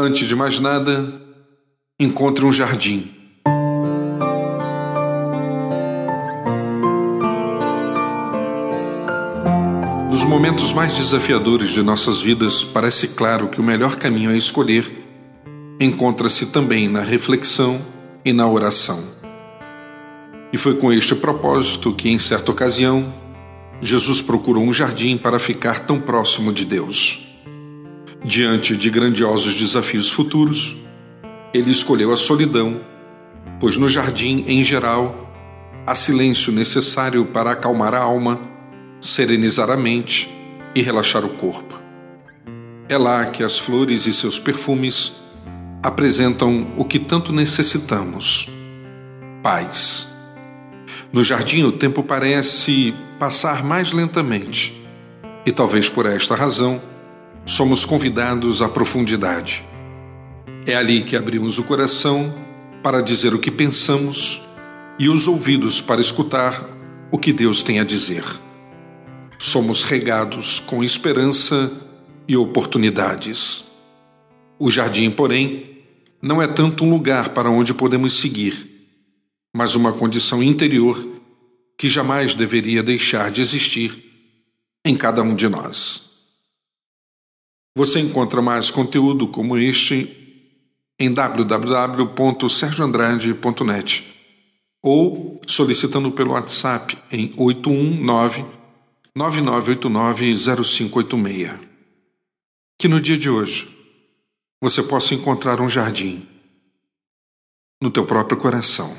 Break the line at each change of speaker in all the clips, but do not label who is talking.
Antes de mais nada, encontre um jardim. Nos momentos mais desafiadores de nossas vidas, parece claro que o melhor caminho a escolher encontra-se também na reflexão e na oração. E foi com este propósito que, em certa ocasião, Jesus procurou um jardim para ficar tão próximo de Deus. Diante de grandiosos desafios futuros, ele escolheu a solidão, pois no jardim, em geral, há silêncio necessário para acalmar a alma, serenizar a mente e relaxar o corpo. É lá que as flores e seus perfumes apresentam o que tanto necessitamos: paz. No jardim, o tempo parece passar mais lentamente, e talvez por esta razão somos convidados à profundidade. É ali que abrimos o coração para dizer o que pensamos e os ouvidos para escutar o que Deus tem a dizer. Somos regados com esperança e oportunidades. O jardim, porém, não é tanto um lugar para onde podemos seguir, mas uma condição interior que jamais deveria deixar de existir em cada um de nós. Você encontra mais conteúdo como este em www.sergioandrade.net ou solicitando pelo WhatsApp em 819 9989 0586. Que no dia de hoje você possa encontrar um jardim no teu próprio coração.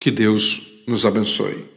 Que Deus nos abençoe.